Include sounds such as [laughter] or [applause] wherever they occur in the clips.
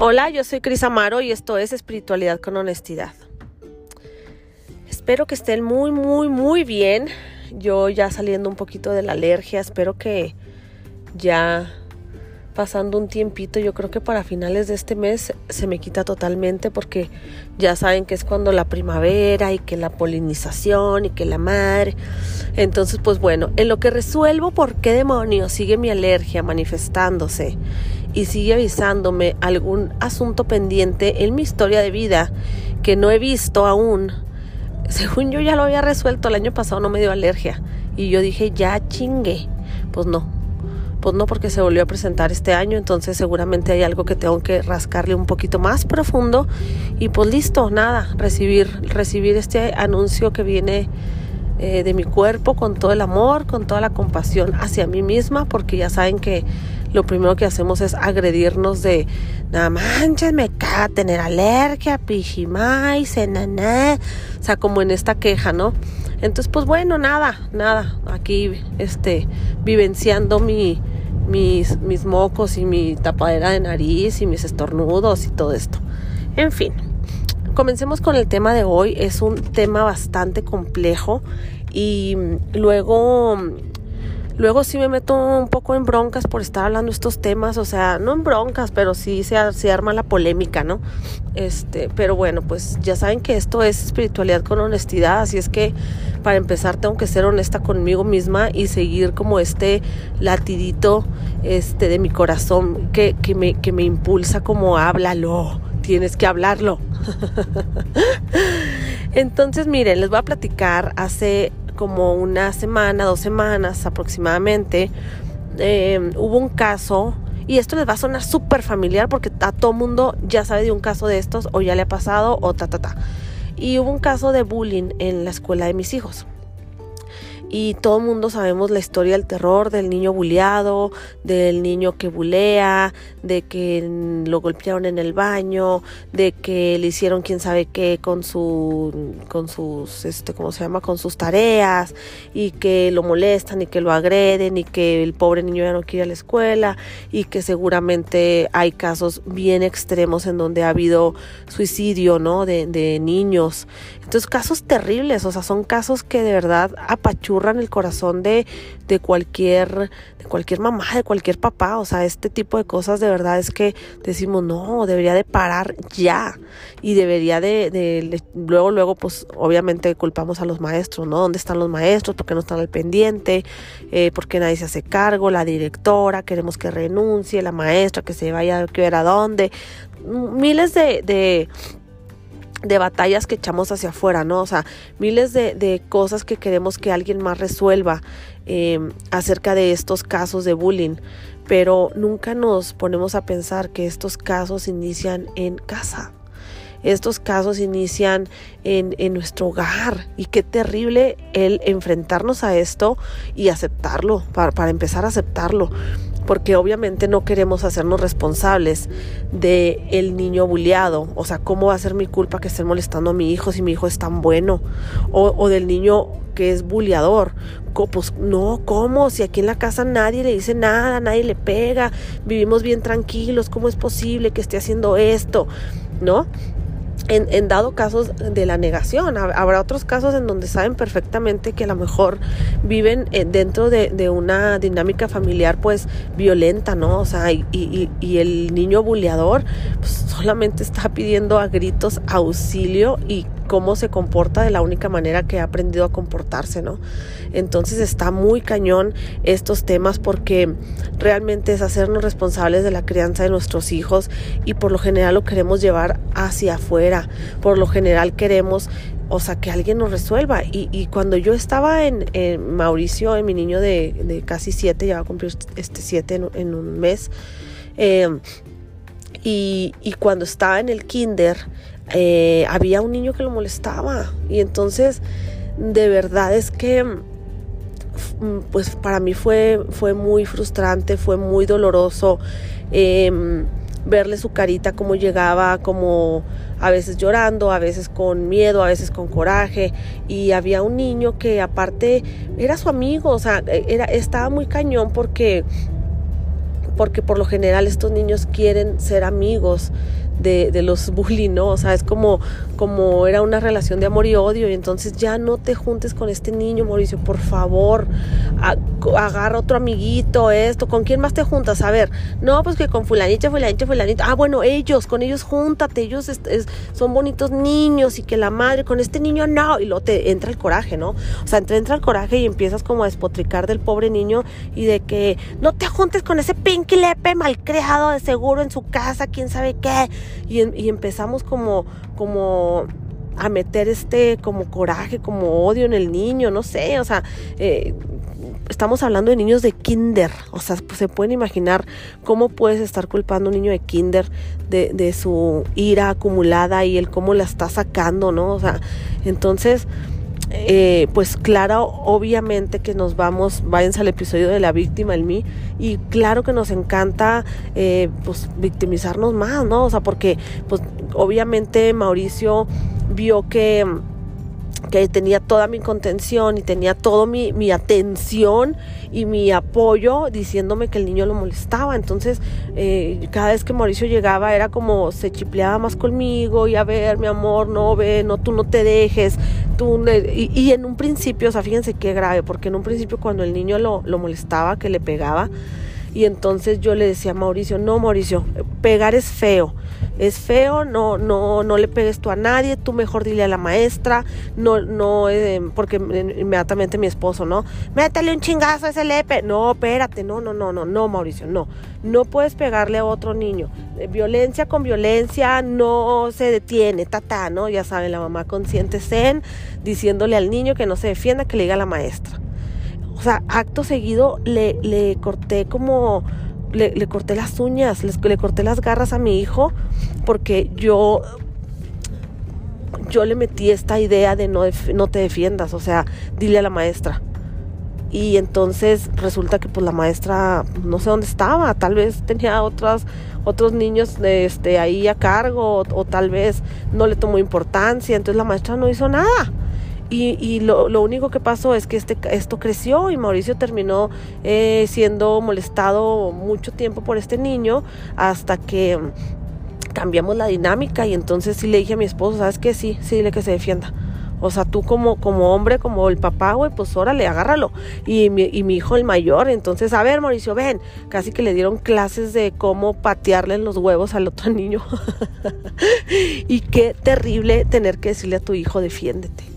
Hola, yo soy Cris Amaro y esto es Espiritualidad con Honestidad. Espero que estén muy, muy, muy bien. Yo ya saliendo un poquito de la alergia, espero que ya pasando un tiempito, yo creo que para finales de este mes se me quita totalmente porque ya saben que es cuando la primavera y que la polinización y que la madre. Entonces, pues bueno, en lo que resuelvo por qué demonios sigue mi alergia manifestándose y sigue avisándome algún asunto pendiente en mi historia de vida que no he visto aún. Según yo ya lo había resuelto el año pasado, no me dio alergia. Y yo dije, ya chingue. Pues no, pues no porque se volvió a presentar este año, entonces seguramente hay algo que tengo que rascarle un poquito más profundo y pues listo, nada, recibir, recibir este anuncio que viene eh, de mi cuerpo con todo el amor, con toda la compasión hacia mí misma, porque ya saben que lo primero que hacemos es agredirnos de, nada manches, me caga tener alergia, pichimay, senaná, o sea, como en esta queja, ¿no? Entonces, pues bueno, nada, nada, aquí, este, vivenciando mi, mis, mis mocos y mi tapadera de nariz y mis estornudos y todo esto. En fin, comencemos con el tema de hoy. Es un tema bastante complejo y luego Luego sí me meto un poco en broncas por estar hablando estos temas, o sea, no en broncas, pero sí se, se, arma la polémica, ¿no? Este, pero bueno, pues ya saben que esto es espiritualidad con honestidad, así es que para empezar tengo que ser honesta conmigo misma y seguir como este latidito este de mi corazón que, que me, que me impulsa como háblalo, tienes que hablarlo. [laughs] Entonces, miren, les voy a platicar hace como una semana, dos semanas aproximadamente, em, hubo un caso, y esto les va a sonar súper familiar porque a todo mundo ya sabe de un caso de estos, o ya le ha pasado, o ta, ta, ta. Y hubo un caso de bullying en la escuela de mis hijos y todo el mundo sabemos la historia del terror del niño buleado, del niño que bulea, de que lo golpearon en el baño, de que le hicieron quién sabe qué con su con sus este cómo se llama, con sus tareas y que lo molestan y que lo agreden y que el pobre niño ya no quiere ir a la escuela y que seguramente hay casos bien extremos en donde ha habido suicidio, ¿no? de, niños. Entonces, casos terribles, o sea, son casos que de verdad apachurran el corazón de, de cualquier, de cualquier mamá, de cualquier papá. O sea, este tipo de cosas de verdad es que decimos, no, debería de parar ya. Y debería de, luego, luego, pues obviamente culpamos a los maestros, ¿no? ¿Dónde están los maestros? ¿Por qué no están al pendiente? Eh, ¿Por qué nadie se hace cargo? La directora, queremos que renuncie, la maestra, que se vaya a ver a dónde. Miles de de batallas que echamos hacia afuera, ¿no? O sea, miles de, de cosas que queremos que alguien más resuelva em, acerca de estos casos de bullying, pero nunca nos ponemos a pensar que estos casos inician en casa. Estos casos inician en, en nuestro hogar y qué terrible el enfrentarnos a esto y aceptarlo, para, para empezar a aceptarlo porque obviamente no queremos hacernos responsables de el niño bulleado, o sea, ¿cómo va a ser mi culpa que estén molestando a mi hijo si mi hijo es tan bueno? O, o del niño que es bulleador, pues no, ¿cómo? Si aquí en la casa nadie le dice nada, nadie le pega, vivimos bien tranquilos, ¿cómo es posible que esté haciendo esto? ¿No? En, dado casos de la negación. Habrá otros casos en donde saben perfectamente que a lo mejor viven eh, dentro de, una dinámica familiar pues violenta, ¿no? O sea, y, y, el niño buleador pues, solamente está pidiendo a gritos auxilio y cómo se comporta de la única manera que ha aprendido a comportarse, ¿no? Entonces está muy cañón estos temas porque realmente es hacernos responsables de la crianza de nuestros hijos y por lo general lo queremos llevar hacia afuera, por lo general queremos o sea, que alguien nos resuelva. Y, cuando yo estaba en, Mauricio, en mi niño de, casi siete, ya va a cumplir este siete en, un mes, eh, y, y, cuando estaba en el kinder, eh, había un niño que lo molestaba. Y entonces, de verdad es que, mm, pues para mí fue, fue muy frustrante, fue muy doloroso em, verle su carita, cómo llegaba, como a veces llorando, a veces con miedo, a veces con coraje. Y había un niño que aparte era su amigo, o sea, era, estaba muy cañón porque porque por lo general estos niños quieren ser amigos de, de, los bullying, ¿no? O sea, es como, como era una relación de amor y odio y entonces ya no te juntes con este niño, Mauricio, por favor, agarra otro amiguito, esto, ¿con quién más te juntas? A ver, no, pues que con fulanito, fulanito, fulanito, ah, bueno, ellos, con ellos júntate, ellos son bonitos niños y que la madre, con este niño no, y luego te entra el coraje, ¿no? O sea, te entra el coraje y empiezas como a despotricar del pobre niño y de que no te juntes con ese pinky lepe malcriado de seguro en su casa, quién sabe qué y, empezamos como, como a meter este como coraje, como odio en el niño, no sé, o sea, eh, estamos hablando de niños de kinder, o sea, pues, se pueden imaginar cómo puedes estar culpando a un niño de kinder de, de su ira acumulada y el cómo la está sacando, ¿no? O sea, entonces eh, pues claro, obviamente que nos vamos, váyanse al episodio de la víctima en mí, y claro que nos encanta eh, pues victimizarnos más, ¿no? O sea, porque pues obviamente Mauricio vio que que tenía toda mi contención y tenía toda mi, mi, atención y mi apoyo diciéndome que el niño lo molestaba. Entonces, eh, cada vez que Mauricio llegaba era como se chipleaba más conmigo y a ver, mi amor, no ve, no, tú no te dejes. Tú, y, y, en un principio, o sea, fíjense qué grave, porque en un principio cuando el niño lo, lo molestaba, que le pegaba, y entonces yo le decía a Mauricio, no Mauricio, pegar es feo, es feo, no, no, no le pegues tú a nadie, tú mejor dile a la maestra, no, no, eh, porque inmediatamente mi esposo, ¿no? Métele un chingazo a ese lepe. No, espérate, no, no, no, no, no, Mauricio, no. No puedes pegarle a otro niño. Eh, violencia con violencia no se detiene, tata, ¿no? Ya saben, la mamá consciente zen, diciéndole al niño que no se defienda, que le diga a la maestra o sea, acto seguido le, le corté como, le, le corté las uñas, le, corté las garras a mi hijo, porque yo, yo le metí esta idea de no, no te defiendas, o sea, dile a la maestra. Y entonces resulta que pues la maestra no sé dónde estaba, tal vez tenía otros, otros niños este, ahí a cargo o, o tal vez no le tomó importancia, entonces la maestra no hizo nada. Y, y lo, lo, único que pasó es que este, esto creció y Mauricio terminó eh, siendo molestado mucho tiempo por este niño hasta que cambiamos la dinámica y entonces sí le dije a mi esposo, ¿sabes qué? Sí, sí, dile que se defienda. O sea, tú como, como hombre, como el papá, güey, pues órale, agárralo. Y mi, y mi hijo el mayor, entonces, a ver, Mauricio, ven. Casi que le dieron clases de cómo patearle en los huevos al otro [laughs] niño. y qué terrible tener que decirle a tu hijo, defiéndete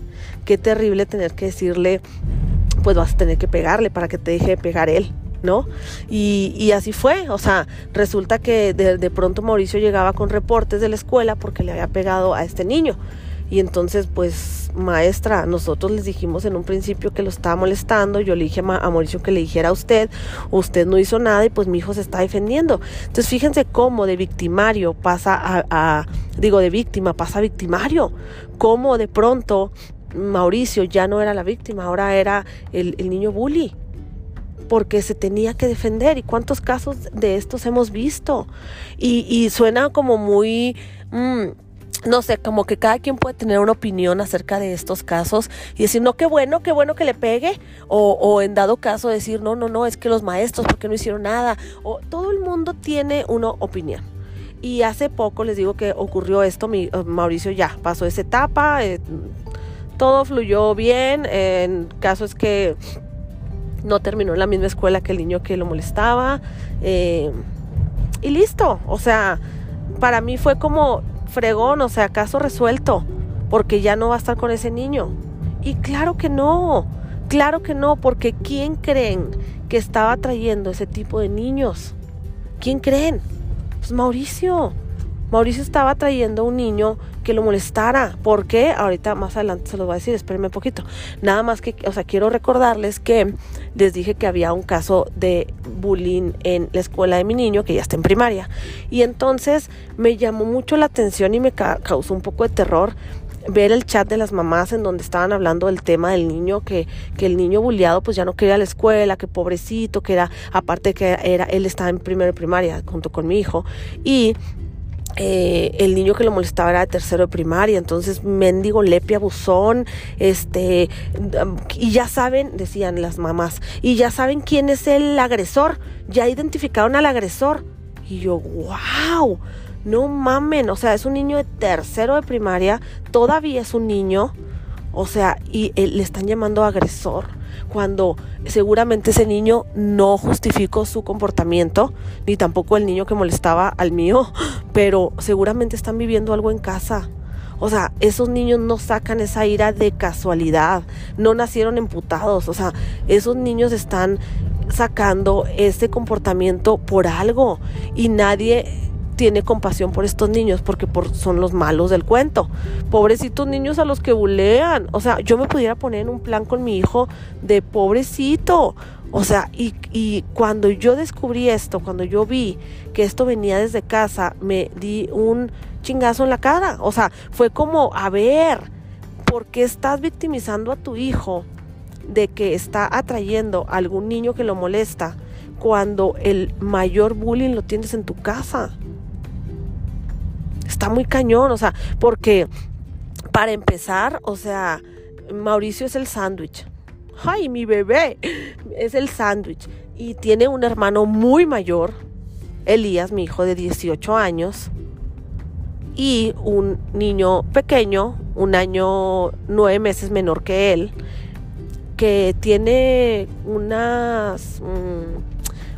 qué terrible tener que decirle, pues vas a tener que pegarle para que te deje de pegar él. ¿no? Y, así fue, o sea, resulta que de, de, pronto Mauricio llegaba con reportes de la escuela porque le había pegado a este niño. Y entonces, pues, maestra, nosotros les dijimos en un principio que lo estaba molestando, yo le dije a Mauricio que le dijera a usted, usted no hizo nada y pues mi hijo se está defendiendo. Entonces, fíjense cómo de victimario pasa a, a digo, de víctima pasa a victimario, cómo de pronto Mauricio ya no era la víctima, ahora era el, niño bully porque se tenía que defender. ¿Y cuántos casos de estos hemos visto? Y, suena como muy... Mm, no sé, como que cada quien puede tener una opinión acerca de estos casos y decir, no, qué bueno, qué bueno que le pegue, o, en dado caso decir, no, no, no, es que los maestros, porque no hicieron nada, o todo el mundo tiene una opinión. Y hace poco les digo que ocurrió esto, mi, Mauricio ya pasó esa etapa, eh, todo fluyó bien. En caso que no terminó en la misma escuela que el niño que lo molestaba. Eh, y listo. O sea, para mí fue como fregón, o sea, caso resuelto. Porque ya no va a estar con ese niño. Y claro que no. Claro que no, porque ¿quién creen que estaba trayendo ese tipo de niños? ¿Quién creen? Pues Mauricio. Mauricio estaba trayendo un niño que lo molestara. ¿Por qué? Ahorita más adelante se lo voy a decir, espérenme un poquito. Nada más que, o sea, quiero recordarles que les dije que había un caso de bullying en la escuela de mi niño, que ya está en primaria. Y entonces me llamó mucho la atención y me causó un poco de terror ver el chat de las mamás en donde estaban hablando del tema del niño, que, que el niño bulliado pues ya no quería la escuela, que pobrecito, que era, aparte que era, él estaba en primero primaria junto con mi hijo, y eh, el niño que lo molestaba era de tercero de primaria, entonces mendigo lepia buzón, este, y ya saben, decían las mamás, y ya saben quién es el agresor, ya identificaron al agresor. Y yo, wow, no mamen, o sea, es un niño de tercero de primaria, todavía es un niño, o sea, y le están llamando agresor cuando seguramente ese niño no justificó su comportamiento, ni tampoco el niño que molestaba al mío, [gasps] pero seguramente están viviendo algo en casa. O sea, esos niños no sacan esa ira de casualidad, no nacieron emputados, o sea, esos niños están sacando ese comportamiento por algo y nadie tiene compasión por estos niños porque por, son los malos del cuento. Pobrecitos niños a los que bulean. O sea, yo me pudiera poner en un plan con mi hijo de pobrecito. O sea, y, y cuando yo descubrí esto, cuando yo vi que esto venía desde casa, me di un chingazo en la cara. O sea, fue como, a ver, ¿por qué estás victimizando a tu hijo de que está atrayendo a algún niño que lo molesta cuando el mayor bullying lo tienes en tu casa? Está muy cañón, o sea, porque para empezar, o sea, Mauricio es el sándwich. Ay, mi bebé es el sándwich. Y tiene un hermano muy mayor, Elías, mi hijo de 18 años, y un niño pequeño, un año nueve meses menor que él, que tiene unas... Mm,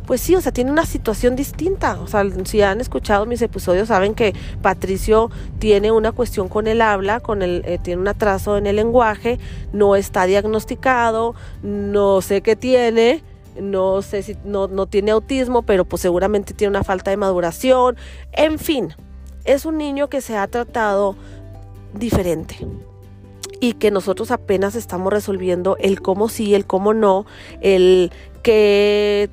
pues sí, o sea, tiene una situación distinta. O sea, si han escuchado mis episodios, saben que Patricio tiene una cuestión con el habla, con el, eh, tiene un atraso en el lenguaje, no está diagnosticado, no sé qué tiene, no sé si no, no tiene autismo, pero pues seguramente tiene una falta de maduración. En fin, es un niño que se ha tratado diferente y que nosotros apenas estamos resolviendo el cómo sí, el cómo no, el que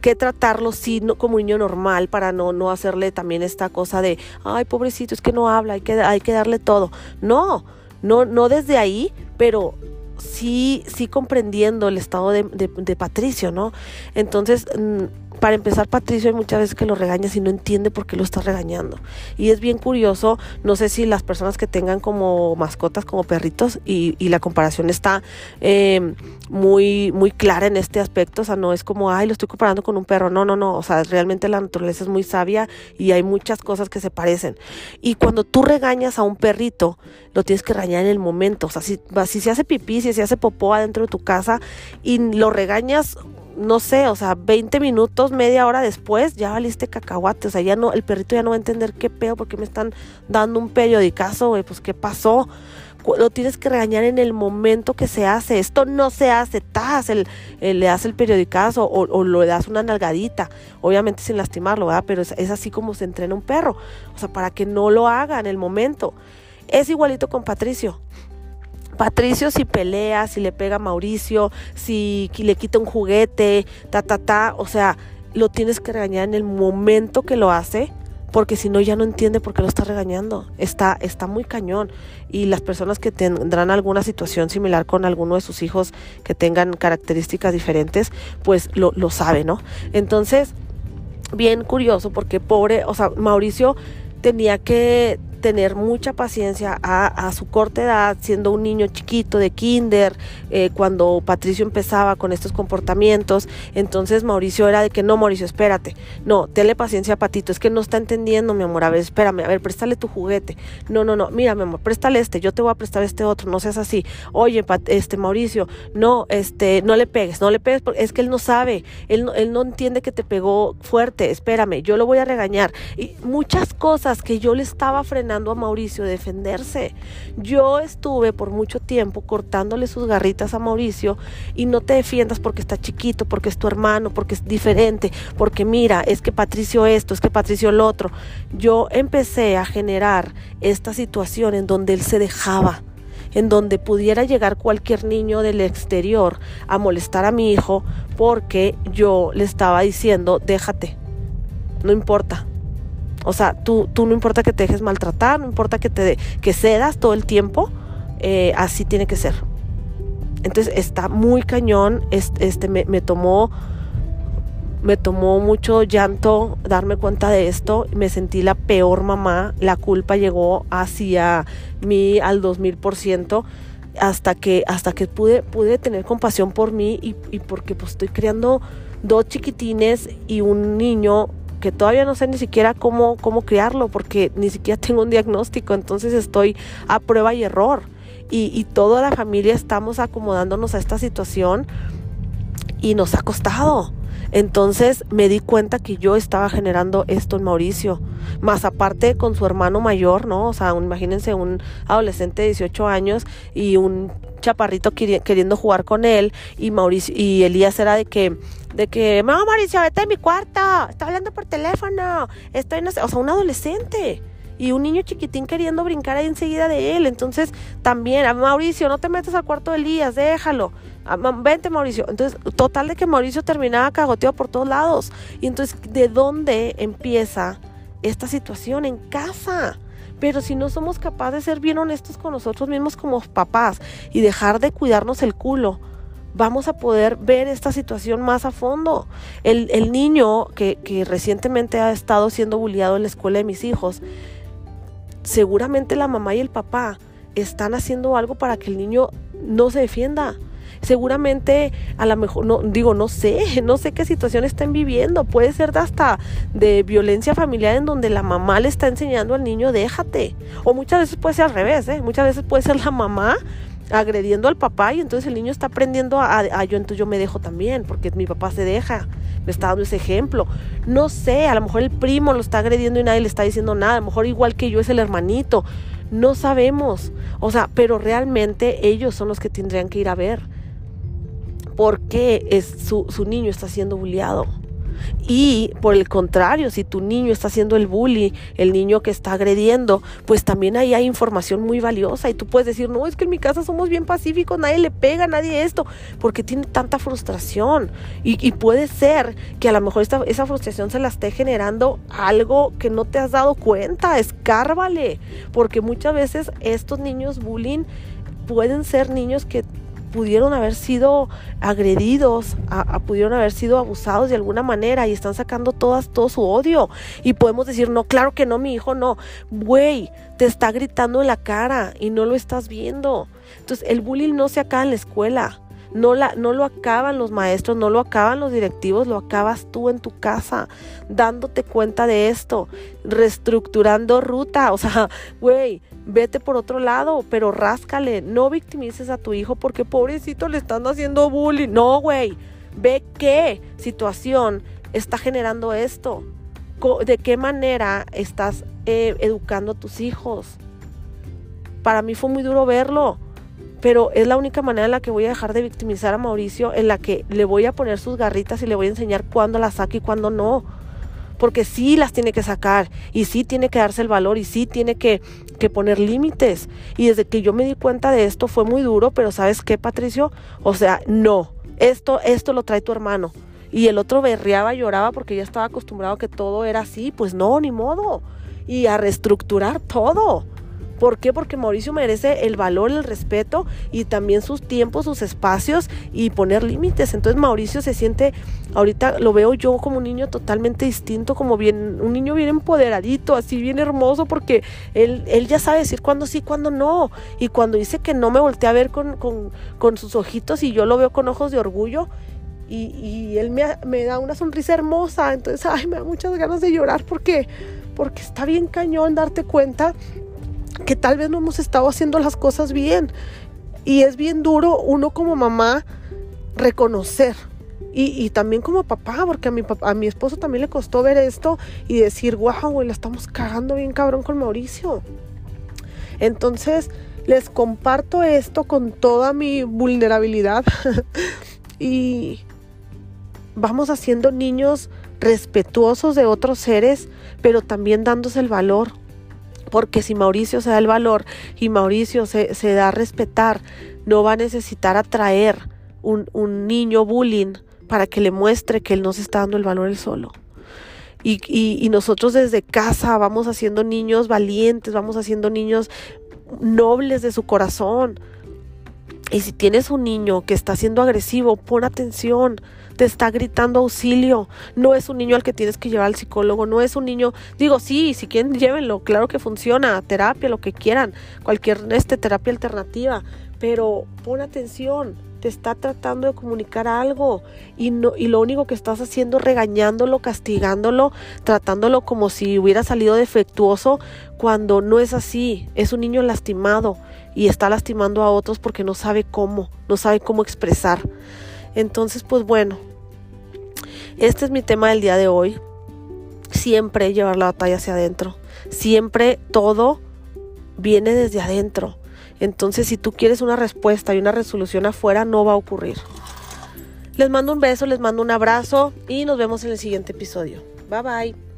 que tratarlo sí como un niño normal para no, no hacerle también esta cosa de, ay, pobrecito, es que no habla, hay que, hay que darle todo. No, no, no desde ahí, pero sí, sí comprendiendo el estado de, de Patricio, ¿no? Entonces, mm, para empezar, Patricio hay muchas veces que lo regañas y no entiende por qué lo estás regañando. Y es bien curioso, no sé si las personas que tengan como mascotas, como perritos, y, la comparación está em, muy, muy clara en este aspecto, o sea, no es como, ay, lo estoy comparando con un perro, no, no, no, o sea, realmente la naturaleza es muy sabia y hay muchas cosas que se parecen. Y cuando tú regañas a un perrito, lo tienes que regañar en el momento, o sea, si, si se hace pipí, si se hace popó adentro de tu casa y lo regañas no sé, o sea, 20 minutos, media hora después, ya valiste cacahuate, o sea, ya no, el perrito ya no va a entender qué pedo, porque me están dando un periodicazo, güey, pues qué pasó. Lo tienes que regañar en el momento que se hace. Esto no se hace, tas, el, le das el periodicazo o, o le das una nalgadita, obviamente sin lastimarlo, ¿verdad? Pero es, es así como se entrena un perro, o sea, para que no lo haga en el momento. Es igualito con Patricio. Patricio si pelea, si le pega a Mauricio, si le quita un juguete, ta, ta, ta, o sea, lo tienes que regañar en el momento que lo hace, porque si no ya no entiende por qué lo está regañando. Está, está muy cañón. Y las personas que tendrán alguna situación similar con alguno de sus hijos que tengan características diferentes, pues lo, lo sabe, ¿no? Entonces, bien curioso, porque pobre, o sea, Mauricio tenía que tener mucha paciencia a, su corta edad, siendo un niño chiquito de kinder, eh, cuando Patricio empezaba con estos comportamientos. Entonces Mauricio era de que no, Mauricio, espérate. No, tenle paciencia a Patito, es que no está entendiendo, mi amor. A ver, espérame, a ver, préstale tu juguete. No, no, no, mira, mi amor, préstale este, yo te voy a prestar este otro, no seas así. Oye, este Mauricio, no, este, no le pegues, no le pegues, porque es que él no sabe, él él no entiende que te pegó fuerte, espérame, yo lo voy a regañar. Y muchas cosas que yo le estaba frenando a Mauricio defenderse. Yo estuve por mucho tiempo cortándole sus garritas a Mauricio y no te defiendas porque está chiquito, porque es tu hermano, porque es diferente, porque mira, es que Patricio esto, es que Patricio lo otro. Yo empecé a generar esta situación en donde él se dejaba en donde pudiera llegar cualquier niño del exterior a molestar a mi hijo porque yo le estaba diciendo, déjate, no importa, o sea, tú, tú no importa que te dejes maltratar, no importa que te que cedas todo el tiempo, eh, así tiene que ser. Entonces está muy cañón, este, me, tomó me tomó mucho llanto darme cuenta de esto. Me sentí la peor mamá. La culpa llegó hacia mí al 2000% hasta que, hasta que pude, pude tener compasión por mí y, y porque pues estoy criando dos chiquitines y un niño que todavía no sé ni siquiera cómo, cómo criarlo porque ni siquiera tengo un diagnóstico. Entonces estoy a prueba y error. Y, y toda la familia estamos acomodándonos a esta situación y nos ha costado entonces me di cuenta que yo estaba generando esto en Mauricio. Más aparte con su hermano mayor, ¿no? O sea, imagínense un adolescente de 18 años y un chaparrito queriendo jugar con él y Mauricio y Elías era de que de que, "No, Mauricio, vete a mi cuarto, está hablando por teléfono." Estoy sé, o sea, un adolescente y un niño chiquitín queriendo brincar ahí enseguida de él. Entonces, también, a Mauricio, no te metas al cuarto de Elías, déjalo. Vente, Mauricio. Entonces, total de que Mauricio terminaba cagoteado por todos lados. Y entonces, ¿de dónde empieza esta situación? En casa. Pero si no somos capaces de ser bien honestos con nosotros mismos como papás y dejar de cuidarnos el culo, vamos a poder ver esta situación más a fondo. El, niño que, que recientemente ha estado siendo bulliado en la escuela de mis hijos, seguramente la mamá y el papá están haciendo algo para que el niño no se defienda seguramente a lo mejor, no, digo, no sé, [laughs] no sé qué situación estén viviendo, puede ser de hasta de violencia familiar en donde la mamá le está enseñando al niño, déjate, o muchas veces puede ser al revés, ¿eh? muchas veces puede ser la mamá agrediendo al papá y entonces el niño está aprendiendo a, a, yo entonces yo me dejo también porque mi papá se deja me está dando ese ejemplo no sé a lo mejor el primo lo está agrediendo y nadie le está diciendo nada a lo mejor igual que yo es el hermanito no sabemos o sea pero realmente ellos son los que tendrían que ir a ver por qué es su, su niño está siendo bulliado. Y por el contrario, si tu niño está haciendo el bully, el niño que está agrediendo, pues también ahí hay información muy valiosa y tú puedes decir, no, es que en mi casa somos bien pacíficos, nadie le pega, nadie esto, porque tiene tanta frustración. Y, y puede ser que a lo mejor esta, esa frustración se la esté generando algo que no te has dado cuenta, escárvale, porque muchas veces estos niños bullying pueden ser niños que pudieron haber sido agredidos, a, pudieron haber sido abusados de alguna manera y están sacando todas, todo su odio. Y podemos decir, no, claro que no, mi hijo no. Güey, te está gritando en la cara y no lo estás viendo. Entonces, el bullying no se acaba en la escuela. No, la, no lo acaban los maestros, no lo acaban los directivos, lo acabas tú en tu casa, dándote cuenta de esto, reestructurando ruta. O sea, güey, vete por otro lado, pero ráscale, no victimices a tu hijo porque pobrecito le están haciendo bullying. No, güey, ve qué situación está generando esto, de qué manera estás eh, educando a tus hijos. Para mí fue muy duro verlo, pero es la única manera en la que voy a dejar de victimizar a Mauricio, en la que le voy a poner sus garritas y le voy a enseñar cuándo las saca y cuándo no porque sí las tiene que sacar y sí tiene que darse el valor y sí tiene que, que poner límites. Y desde que yo me di cuenta de esto fue muy duro, pero ¿sabes qué, Patricio? O sea, no, esto, esto lo trae tu hermano. Y el otro berreaba, lloraba porque ya estaba acostumbrado a que todo era así. Pues no, ni modo. Y a reestructurar todo. ¿Por qué? Porque Mauricio merece el valor, el respeto y también sus tiempos, sus espacios y poner límites. Entonces Mauricio se siente, ahorita lo veo yo como un niño totalmente distinto, como bien, un niño bien empoderadito, así bien hermoso, porque él, él ya sabe decir cuándo sí, cuándo no. Y cuando dice que no me volteé a ver con, con, con sus ojitos y yo lo veo con ojos de orgullo, y, y, él me, me, da una sonrisa hermosa. Entonces, ay, me da muchas ganas de llorar porque, porque está bien cañón darte cuenta que tal vez no hemos estado haciendo las cosas bien. Y es bien duro uno como mamá reconocer. Y, también como papá, porque a mi, papá, a mi esposo también le costó ver esto y decir, wow, güey, la estamos cagando bien cabrón con Mauricio. Entonces, les comparto esto con toda mi vulnerabilidad. [laughs] y vamos haciendo niños respetuosos de otros seres, pero también dándose el valor porque si Mauricio se da el valor y Mauricio se, da a respetar, no va a necesitar atraer un, un, niño bullying para que le muestre que él no se está dando el valor él solo. Y, y, y nosotros desde casa vamos haciendo niños valientes, vamos haciendo niños nobles de su corazón. Y si tienes un niño que está siendo agresivo, pon atención, te está gritando auxilio. No es un niño al que tienes que llevar al psicólogo, no es un niño, digo, sí, si quieren llévenlo, claro que funciona, terapia, lo que quieran, cualquier este terapia alternativa, pero pon atención, te está tratando de comunicar algo y no y lo único que estás haciendo es regañándolo, castigándolo, tratándolo como si hubiera salido defectuoso cuando no es así, es un niño lastimado y está lastimando a otros porque no sabe cómo, no sabe cómo expresar. Entonces, pues bueno, este es mi tema del día de hoy. Siempre llevar la batalla hacia adentro. Siempre todo viene desde adentro. Entonces, si tú quieres una respuesta y una resolución afuera, no va a ocurrir. Les mando un beso, les mando un abrazo y nos vemos en el siguiente episodio. Bye bye.